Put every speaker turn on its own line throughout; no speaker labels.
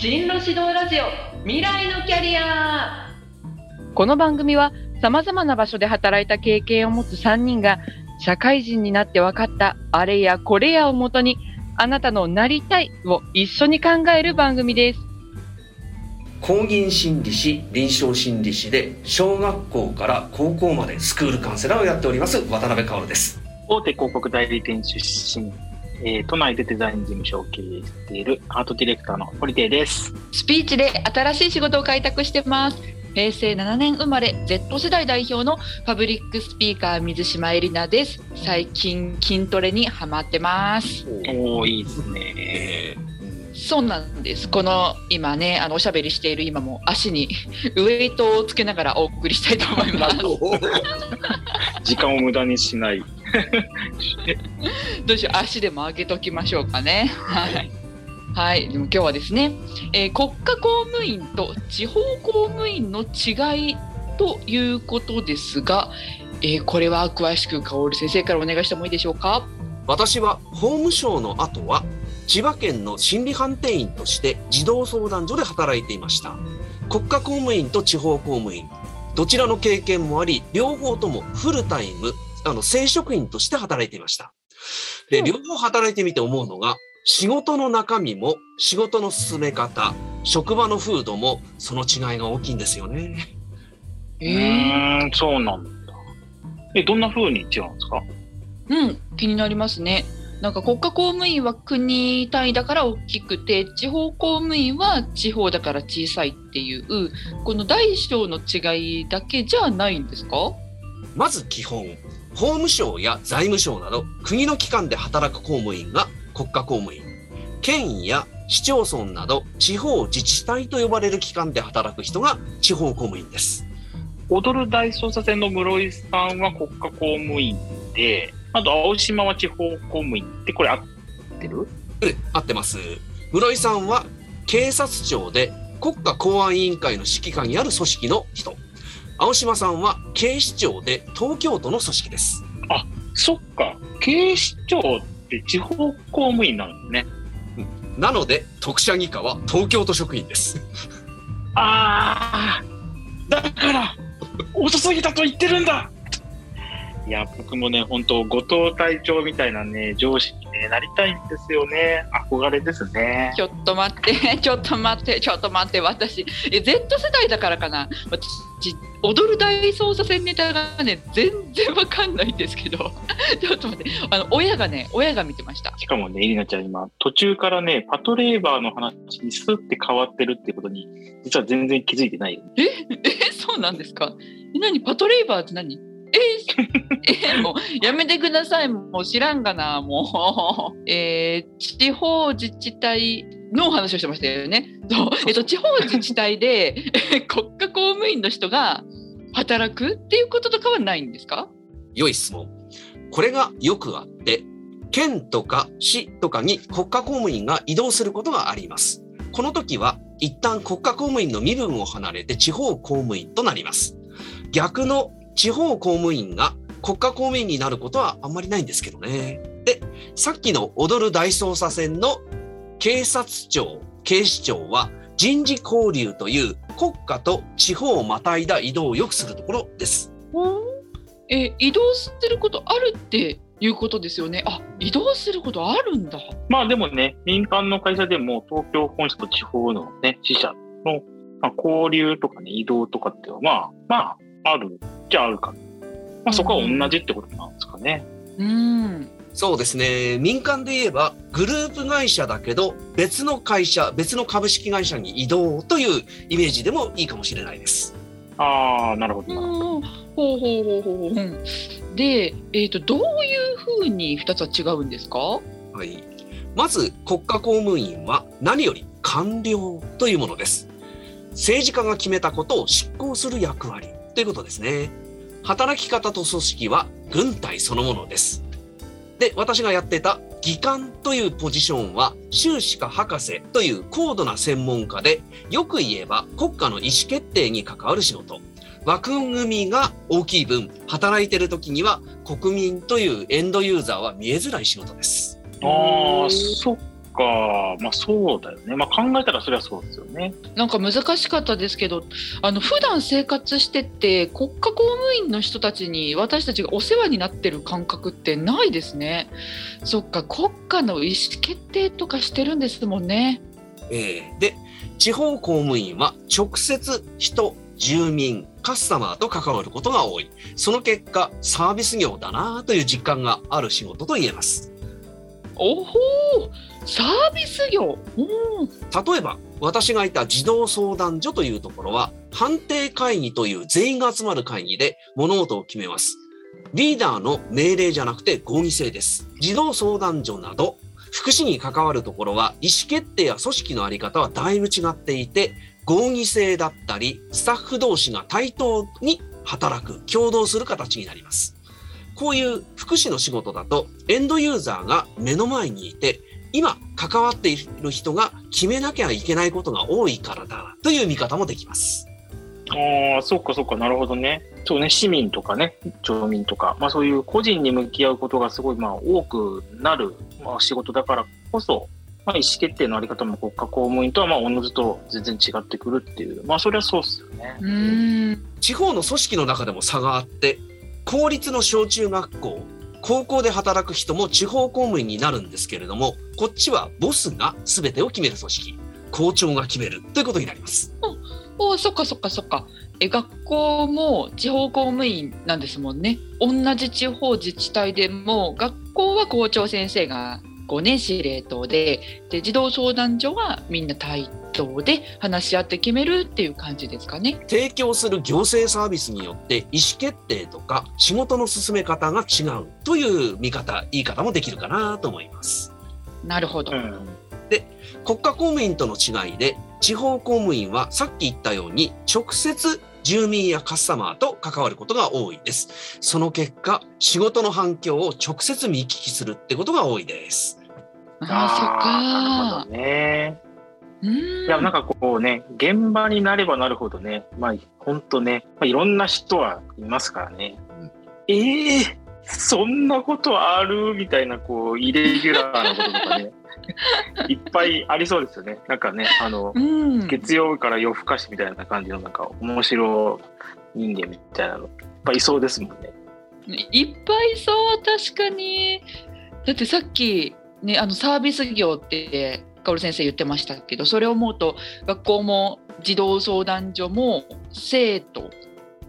進路指導ラジオ未来のキャリア。
この番組は様々な場所で働いた経験を持つ3人が社会人になって分かったあれやこれやをもとにあなたのなりたいを一緒に考える番組です。
公認心理師臨床心理師で小学校から高校までスクールカウンセラーをやっております渡辺薫です。
大手広告代理店出身、えー都内でデザイン事務所を経営しているアートディレクターの堀亭です。
スピーチで新しい仕事を開拓してます。平成7年生まれ Z 世代代表のパブリックスピーカー水島えりなです。最近筋トレにハマってます。
おおいいですね。
えー
そうなんです。この今ね、あのおしゃべりしている今も足に ウエイトをつけながらお送りしたいと思います。
時間を無駄にしない。
どうしよう足でも上げときましょうかね。はい。はい、でも今日はですね、えー国家公務員と地方公務員の違いということですが、えーこれは詳しく薫先生からお願いしてもいいでしょうか？
私は法務省の後は千葉県の心理判定員として児童相談所で働いていました国家公務員と地方公務員どちらの経験もあり両方ともフルタイムあの正職員として働いていました。で
うん。
両方働いてみて思うのが仕事の中身も仕事の進め方職場の風土もその違いが大きいんですよね。
うーん、そうなんだ。え、どんな風に違うんですか？
うん、気になりますね。なんか国家公務員は国単位だから大きくて地方公務員は地方だから小さいっていうこの大小の違いだけじゃないんですか？
まず基本、法務省や財務省など国の機関で働く公務員が国家公務員、県や市町村など地方自治体と呼ばれる機関で働く人が地方公務員です。
踊る大捜査線の室井さんは国家公務員で、あと青島は地方公務員ってこれ合ってる？
え合ってます。室井さんは警察庁で国家公安委員会の指揮下にある組織の人。青島さんは警視庁で東京都の組織です。
そっか、警視庁って地方公務員なんですね。
なので特殊技課は東京都職員です。
ああ、だから、遅すぎたと言ってるんだいや、僕もね、本当後藤隊長みたいなね、上司に、ね、なりたいんですよね。憧れですね。
ちょっと待って、ちょっと待って、ちょっと待って、私、え Z 世代だからかな、私、踊る大捜査線ネタがね、全然わかんないんですけど、ちょっと待って、あの親がね、親が見てました。
しかもね、エリナちゃん今、途中からね、パトレーバーの話にスッて変わってるってことに、実は全然気づいてない。
え、え、そうなんですか？え、何、パトレーバーって何？え、え、もうやめてください、もう知らんがな、もう。えー地方自治体の話をしてましたよね。そうえっと、地方自治体でえ 国家公務員の人が働くっていうこととかはないんですか？
良い質問。これがよくあって、県とか市とかに国家公務員が移動することがあります。この時は一旦国家公務員の身分を離れて地方公務員となります。逆の地方公務員が国家公務員になることはあんまりないんですけどね。で、さっきの踊る大捜査線の警察庁、警視庁は人事交流という国家と地方をまたいだ移動をよくするところです。
え移動することあるっていうことですよね。あ移動することあるんだ。
まあでもね、民間の会社でも東京本社と地方のね、支社の、まあ、交流とかね、移動とかっていうのは、まあ、まあ、あるじゃあるか。まあそこは同じってことなんですかね。
うん。
そうですね。民間で言えば、グループ会社だけど、別の会社、別の株式会社に移動というイメージでもいいかもしれないです。
ああ、なるほどなるほど。
うんほうほうほうほうほう。うんで、えっ、とどういうふうに二つは違うんですか？
はい。まず、国家公務員は何より官僚というものです。政治家が決めたことを執行する役割ということですね。働き方と組織は軍隊そのものです。で、私がやってた技官というポジションは修士か博士という高度な専門家で、よく言えば国家の意思決定に関わる仕事。枠組みが大きい分、働いてる時には国民というエンドユーザーは見えづらい仕事です。
ああ、そっか。か。まあそうだよね。まあ考えたらそれはそうですよね。
なんか難しかったですけどあの普段生活してて国家公務員の人たちに私たちがお世話になってる感覚ってないですね。そっか国家の意思決定とかしてるんですもんね。
えーで地方公務員は直接人住民カスタマーと関わることが多いその結果サービス業だなという実感がある仕事と言えます
おほーサービス業。うん。
例えば私がいた児童相談所というところは判定会議という全員が集まる会議で物事を決めます。リーダーの命令じゃなくて合議制です。児童相談所など福祉に関わるところは意思決定や組織のあり方はだいぶ違っていて合議制だったりスタッフ同士が対等に働く共同する形になります。こういう福祉の仕事だとエンドユーザーが目の前にいて今関わっている人が決めなきゃいけないことが多いからだという見方もできます。
ああ、そっかそっか、なるほどね。そうね、市民とかね、町民とか、まあそういう個人に向き合うことがすごい、まあ多くなる、まあ、仕事だからこそ、まあ意思決定のあり方も国家公務員とはまあおのずと全然違ってくるっていう、まあそれはそうっすよね。
うーん
地方の組織の中でも差があって公立の小中学校高校で働く人も地方公務員になるんですけれどもこっちはボスが全てを決める組織校長が決めるということになります。
おーそっかそっかそっかえ学校も地方公務員なんですもんね同じ地方自治体でも学校は校長先生が5年司令塔でで児童相談所はみんな対等で話し合って決めるっていう感じですかね。
提供する行政サービスによって意思決定とか仕事の進め方が違うという見方言い方もできるかなと思います。
なるほど。
うん。
国家公務員との違いで地方公務員はさっき言ったように直接住民やカスタマーと関わることが多いです。その結果仕事の反響を直接見聞きするってことが多いです。
あ
あーなるほどね。いや、なんかこうね、現場になればなるほどね、まあ、本当ね、まあ、いろんな人はいますからね。ええそんなことある？みたいな、こう、イレギュラーなこととかね、いっぱいありそうですよね。なんかね、あの、
うん、
月曜から夜更かしみたいな感じの、なんか、面白人間みたいなの、いっぱいいそうですもんね。
いっぱいそう確かにだってさっきねあのサービス業ってカオル先生言ってましたけどそれを思うと学校も児童相談所も生徒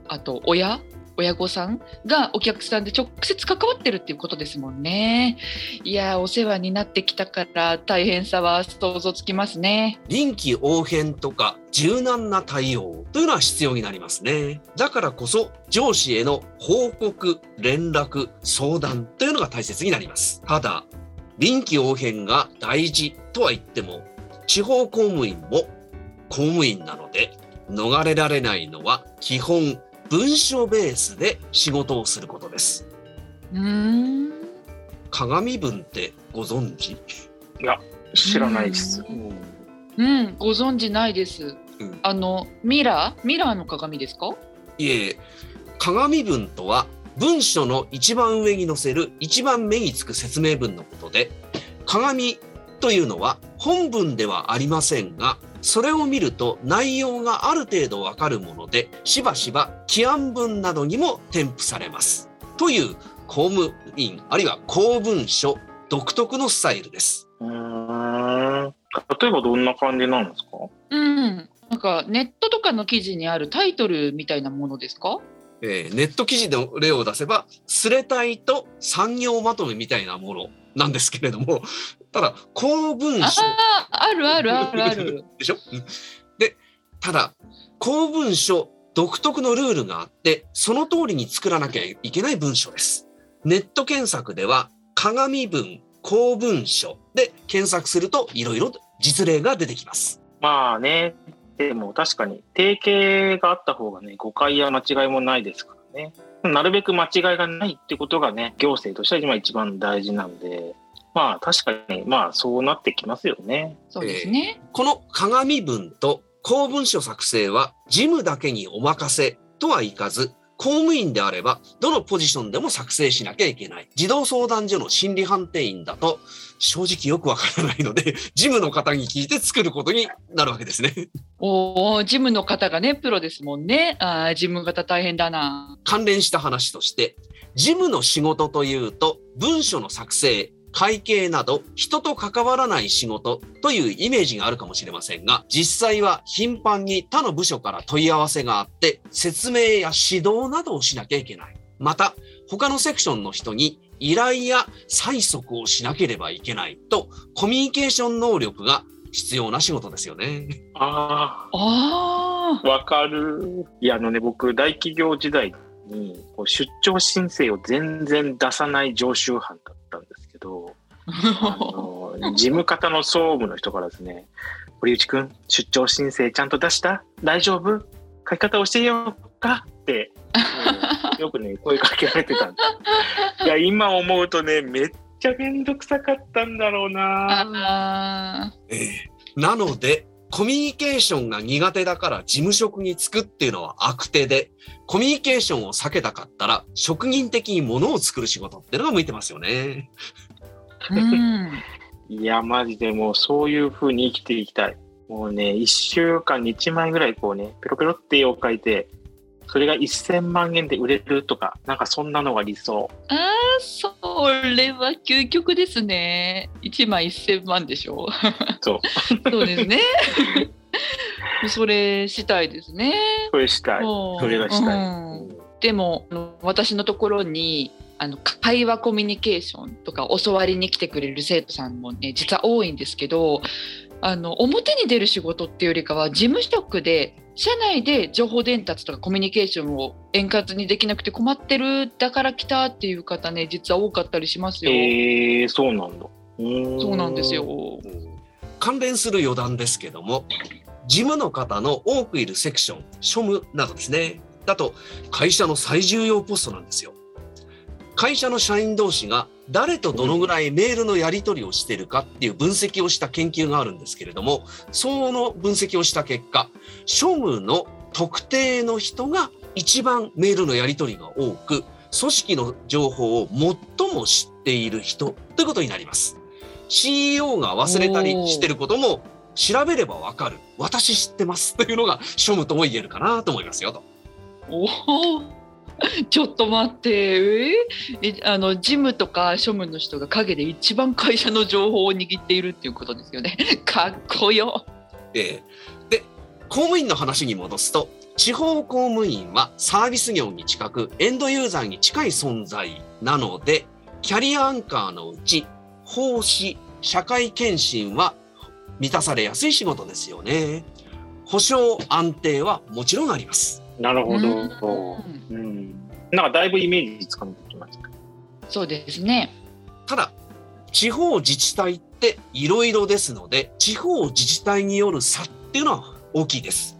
あと親親御さんがお客さんで直接関わってるっていうことですもんねいやお世話になってきたから大変さは想像つきますね
臨機応変とか柔軟な対応というのは必要になりますね。だからこそ上司への報告、連絡、相談というのが大切になります。ただ、臨機応変が大事とは言っても、地方公務員も公務員なので、逃れられないのは基本文書ベースで仕事をすることです。
うーん。
鏡文ってご存知？
知らないです。
う
うん。
うんご存知ないです、
うん。
あのミラー？ミラーの鏡ですか？
いえ、鏡文とは文書の一番上に載せる一番目につく説明文のことで、鏡というのは本文ではありませんが、それを見ると内容がある程度わかるもので、しばしば規案文などにも添付されます。という公務員、あるいは公文書独特のスタイルです。
うーん。例えばどんな感じなんですか？
うん、なんかネットとかの記事にあるタイトルみたいなものですか？
えーネット記事の例を出せば、スレタイと産業まとめみたいなものなんですけれども、ただ、公文
あ
書
あ、あるあるあるある。
でしょ？うんで、ただ、公文書独特のルールがあって、その通りに作らなきゃいけない文書です。ネット検索では、鏡文、公文書で検索すると、いろいろ実例が出てきます。
まあね、でも確かに定型があった方がね、誤解や間違いもないですからね。なるべく間違いがないってことがね、行政としては今一番大事なんで、まあ確かに、まあそうなってきますよね。
そうですね。
この鏡文と公文書作成は事務だけにお任せとはいかず、公務員であれば、どのポジションでも作成しなきゃいけない。児童相談所の心理判定員だと、正直よくわからないので、事務の方に聞いて作ることになるわけですね。
おお、事務の方がね、プロですもんね。ああ、事務方大変だな。
関連した話として、事務の仕事というと、文書の作成、会計など人と関わらない仕事というイメージがあるかもしれませんが、実際は頻繁に他の部署から問い合わせがあって、説明や指導などをしなきゃいけない。また、他のセクションの人に依頼や催促をしなければいけないと、コミュニケーション能力が必要な仕事ですよね。
あ
あ
あ、わかる。いや、あのね、僕、大企業時代にこう出張申請を全然出さない常習犯だど、あの 事務方の総務の人からですね、堀内くん、出張申請ちゃんと出した？大丈夫？書き方教えようか？って、よくね、声かけられてたんです。いや、今思うとね、めっちゃめんどくさかったんだろうな。
あ
ええなので、コミュニケーションが苦手だから事務職に就くっていうのは悪手で、コミュニケーションを避けたかったら、職人的に物を作る仕事っていうのが向いてますよね。
ーうん。
いや、マジでもうそういう風に生きていきたい。もうね、1週間に1枚ぐらいこうね、ペロペロって絵を描いて、それが1000万円で売れるとか、なんかそんなのが理想。
ああ、それは究極ですね。一枚一千万でしょ
そう。
そうですね。それしたいですね。
それしたい。
そ
それがしたい。
うん
うん
でも私のところにあの会話コミュニケーションとか教わりに来てくれる生徒さんもね実は多いんですけどあの表に出る仕事っていうよりかは事務職で社内で情報伝達とかコミュニケーションを円滑にできなくて困ってるだから来たっていう方ね実は多かったりしますよ。
えー、そうなんだ。
そうなんですよ。。
関連する余談ですけども、事務の方の多くいるセクション、庶務などですね、だと会社の最重要ポストなんですよ。会社の社員同士が誰とどのぐらいメールのやり取りをしてるかっていう分析をした研究があるんですけれども、その分析をした結果、庶務の特定の人が一番メールのやり取りが多く、組織の情報を最も知っている人ということになります。CEO が忘れたりしてることも調べればわかる。私知ってますというのが庶務とも言えるかなと思いますよと。
ちょっと待ってえ？ーえあの事務とか庶務の人が陰で一番会社の情報を握っているっていうことですよね。かっこよ。
えーで、公務員の話に戻すと、地方公務員はサービス業に近く、エンドユーザーに近い存在なので、キャリアアンカーのうち、奉仕、社会検診は満たされやすい仕事ですよね。保証安定はもちろんあります。
なるほど。
うん
うん。なんかだいぶイメージつかめてきました。
そうですね。
ただ、地方自治体っていろいろですので、地方自治体による差っていうのは大きいです。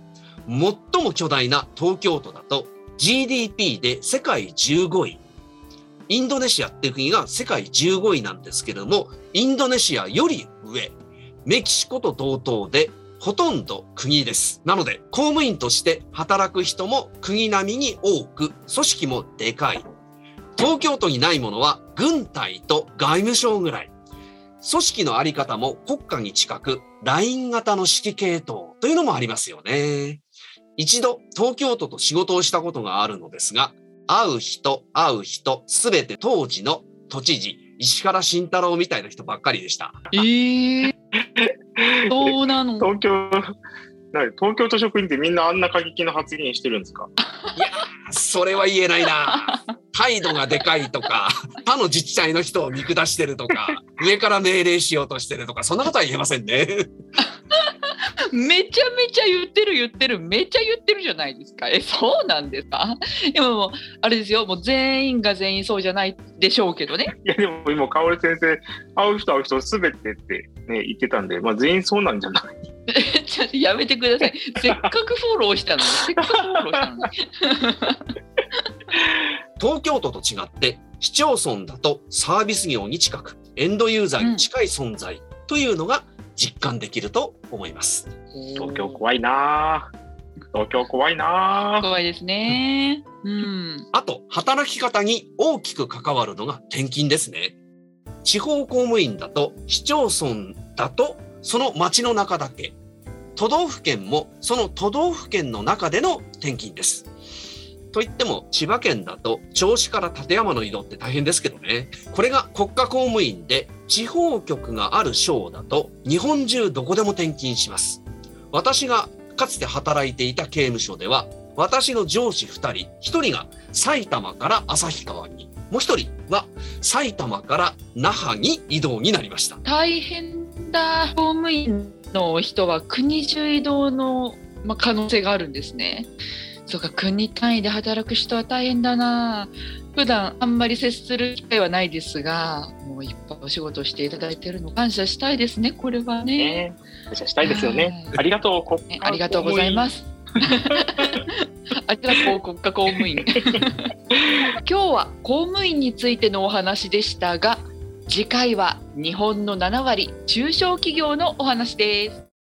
最も巨大な東京都だと GDP で世界15位。インドネシアっていう国が世界15位なんですけれども、インドネシアより上、メキシコと同等でほとんど国です。なので、公務員として働く人も国並みに多く、組織もでかい。東京都にないものは軍隊と外務省ぐらい。組織のあり方も国家に近く、ライン型の指揮系統というのもありますよね。一度東京都と仕事をしたことがあるのですが、会う人、会う人、すべて当時の都知事、石原慎太郎みたいな人ばっかりでした。
えー、そうなの。
東京、なに東京都職員ってみんなあんな過激な発言してるんですか？
それは言えないな。態度がでかいとか、他の自治体の人を見下してるとか、上から命令しようとしてるとか、そんなことは言えませんね。
めちゃめちゃ言ってる言ってるめちゃ言ってるじゃないですか。えそうなんですか？でももうあれですよ。もう全員が全員そうじゃないでしょうけどね。
いやでも今、香織先生、会う人会う人すべてってね、言ってたんで、まあ全員そうなんじゃない？
ちょっとやめてください。せっかくフォローしたのに。せっかくフォローしたのに。
東京都と違って市町村だとサービス業に近くエンドユーザーに近い存在というのが実感できると思います。
東京怖いなぁ東京怖いな
怖いですね。うん。
あと、働き方に大きく関わるのが転勤ですね。地方公務員だと、市町村だと、その町の中だけ。都道府県も、その都道府県の中での転勤です。といっても、千葉県だと、銚子から館山の移動って大変ですけどね。これが国家公務員で、地方局がある省だと、日本中どこでも転勤します。私がかつて働いていた刑務所では、私の上司2人、1人が埼玉から旭川に、もう1人は埼玉から那覇に移動になりました。
大変だ。公務員の人は国中移動の、可能性があるんですね。そうか、国単位で働く人は大変だな。普段あんまり接する機会はないですが、もういっぱいお仕事していただいているの感謝したいですね。これはね。
ね感謝したいですよね。
はい
ありがとう、国
ねありがとうございます。ありがとう国家公務員。今日は公務員についてのお話でしたが、次回は日本の7割中小企業のお話です。